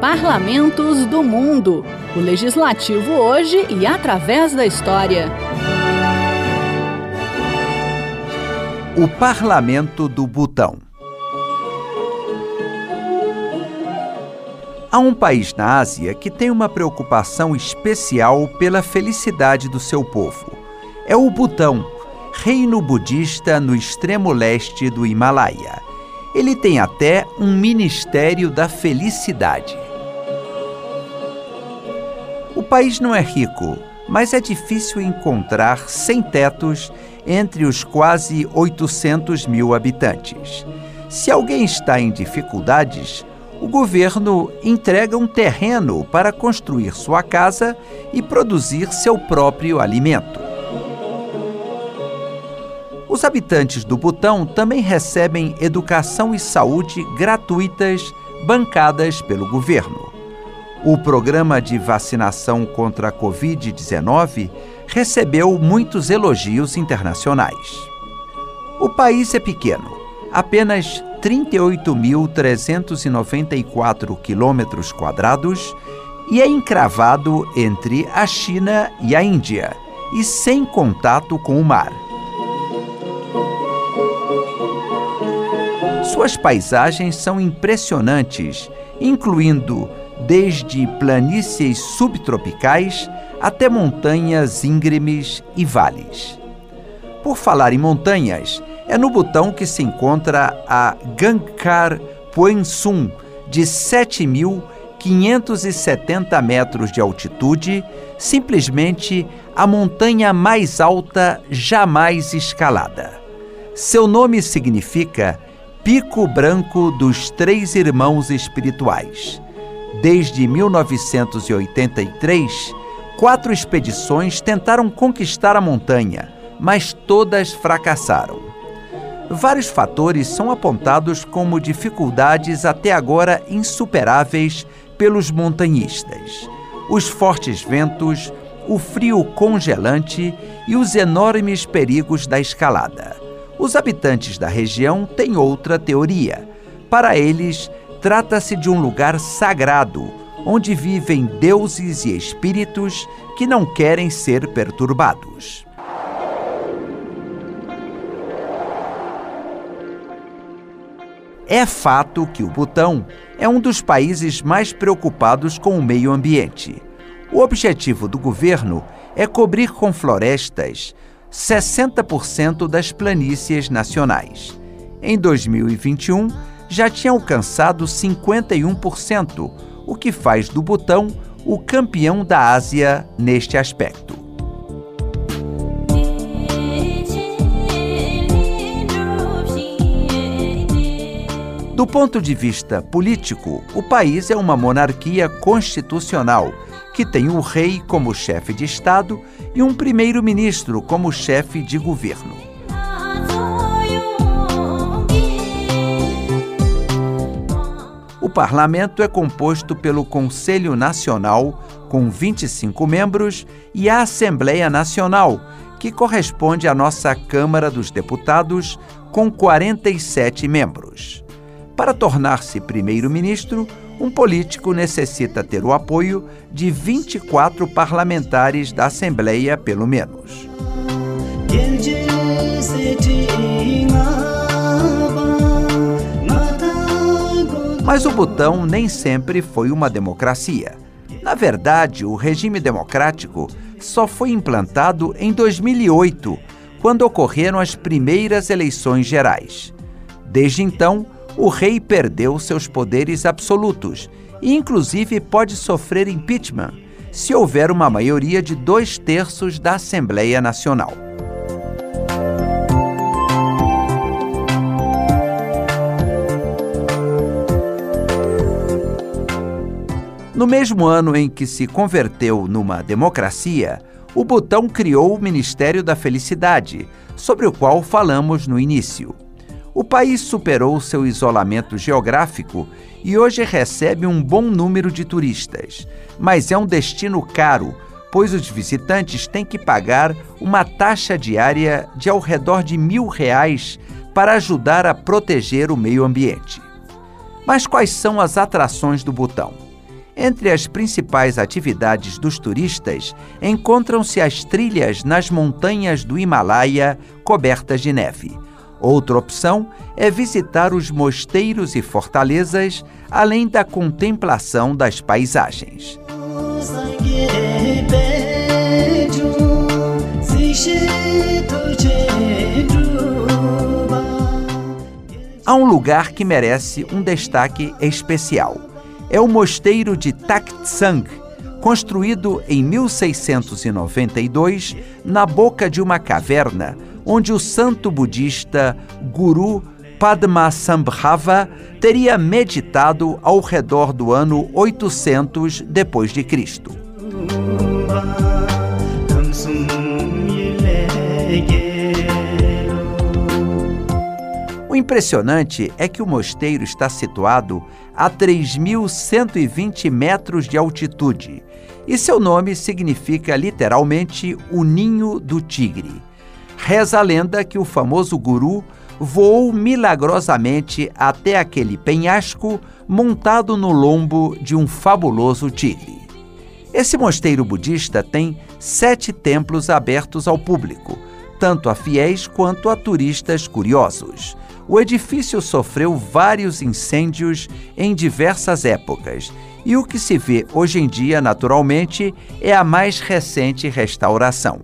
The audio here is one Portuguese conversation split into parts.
Parlamentos do Mundo. O legislativo hoje e através da história. O Parlamento do Butão. Há um país na Ásia que tem uma preocupação especial pela felicidade do seu povo. É o Butão, reino budista no extremo leste do Himalaia. Ele tem até um Ministério da Felicidade. País não é rico, mas é difícil encontrar sem-tetos entre os quase 800 mil habitantes. Se alguém está em dificuldades, o governo entrega um terreno para construir sua casa e produzir seu próprio alimento. Os habitantes do Butão também recebem educação e saúde gratuitas bancadas pelo governo. O programa de vacinação contra a Covid-19 recebeu muitos elogios internacionais. O país é pequeno, apenas 38.394 quilômetros quadrados e é encravado entre a China e a Índia e sem contato com o mar. Suas paisagens são impressionantes, incluindo desde planícies subtropicais até montanhas íngremes e vales. Por falar em montanhas, é no Butão que se encontra a Gangkar Puensum, de 7.570 metros de altitude, simplesmente a montanha mais alta jamais escalada. Seu nome significa Pico Branco dos Três Irmãos Espirituais. Desde 1983, quatro expedições tentaram conquistar a montanha, mas todas fracassaram. Vários fatores são apontados como dificuldades até agora insuperáveis pelos montanhistas: os fortes ventos, o frio congelante e os enormes perigos da escalada. Os habitantes da região têm outra teoria. Para eles, trata-se de um lugar sagrado, onde vivem deuses e espíritos que não querem ser perturbados. É fato que o Butão é um dos países mais preocupados com o meio ambiente. O objetivo do governo é cobrir com florestas 60% das planícies nacionais. Em 2021, já tinha alcançado 51%, o que faz do Butão o campeão da Ásia neste aspecto. Do ponto de vista político, o país é uma monarquia constitucional que tem o rei como chefe de Estado e um primeiro-ministro como chefe de governo. Parlamento é composto pelo Conselho Nacional, com 25 membros, e a Assembleia Nacional, que corresponde à nossa Câmara dos Deputados, com 47 membros. Para tornar-se primeiro-ministro, um político necessita ter o apoio de 24 parlamentares da Assembleia, pelo menos. Mas o Butão nem sempre foi uma democracia. Na verdade, o regime democrático só foi implantado em 2008, quando ocorreram as primeiras eleições gerais. Desde então, o rei perdeu seus poderes absolutos e, inclusive, pode sofrer impeachment se houver uma maioria de dois terços da Assembleia Nacional. No mesmo ano em que se converteu numa democracia, o Butão criou o Ministério da Felicidade, sobre o qual falamos no início. O país superou seu isolamento geográfico e hoje recebe um bom número de turistas, mas é um destino caro, pois os visitantes têm que pagar uma taxa diária de ao redor de mil reais para ajudar a proteger o meio ambiente. Mas quais são as atrações do Butão? Entre as principais atividades dos turistas encontram-se as trilhas nas montanhas do Himalaia cobertas de neve. Outra opção é visitar os mosteiros e fortalezas, além da contemplação das paisagens. Há um lugar que merece um destaque especial é o mosteiro de Taktsang, construído em 1692 na boca de uma caverna, onde o santo budista Guru Padmasambhava teria meditado ao redor do ano 800 depois de Cristo. Impressionante é que o mosteiro está situado a 3.120 metros de altitude e seu nome significa literalmente o ninho do tigre. Reza a lenda que o famoso guru voou milagrosamente até aquele penhasco montado no lombo de um fabuloso tigre. Esse mosteiro budista tem sete templos abertos ao público, tanto a fiéis quanto a turistas curiosos o edifício sofreu vários incêndios em diversas épocas e o que se vê hoje em dia, naturalmente, é a mais recente restauração.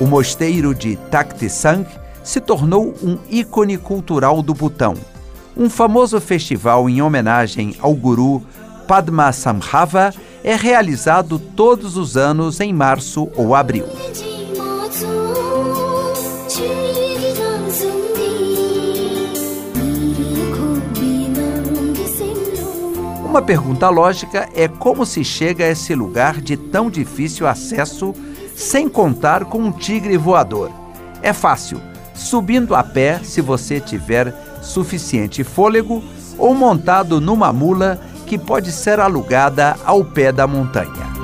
O mosteiro de Taktisang se tornou um ícone cultural do Butão. Um famoso festival em homenagem ao guru Padmasambhava é realizado todos os anos em março ou abril. Uma pergunta lógica é como se chega a esse lugar de tão difícil acesso sem contar com um tigre voador. É fácil, subindo a pé se você tiver suficiente fôlego ou montado numa mula que pode ser alugada ao pé da montanha.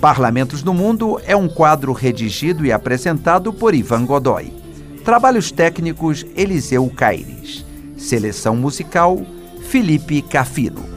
Parlamentos no Mundo é um quadro redigido e apresentado por Ivan Godoy. Trabalhos técnicos Eliseu Caires. Seleção musical Felipe Cafino.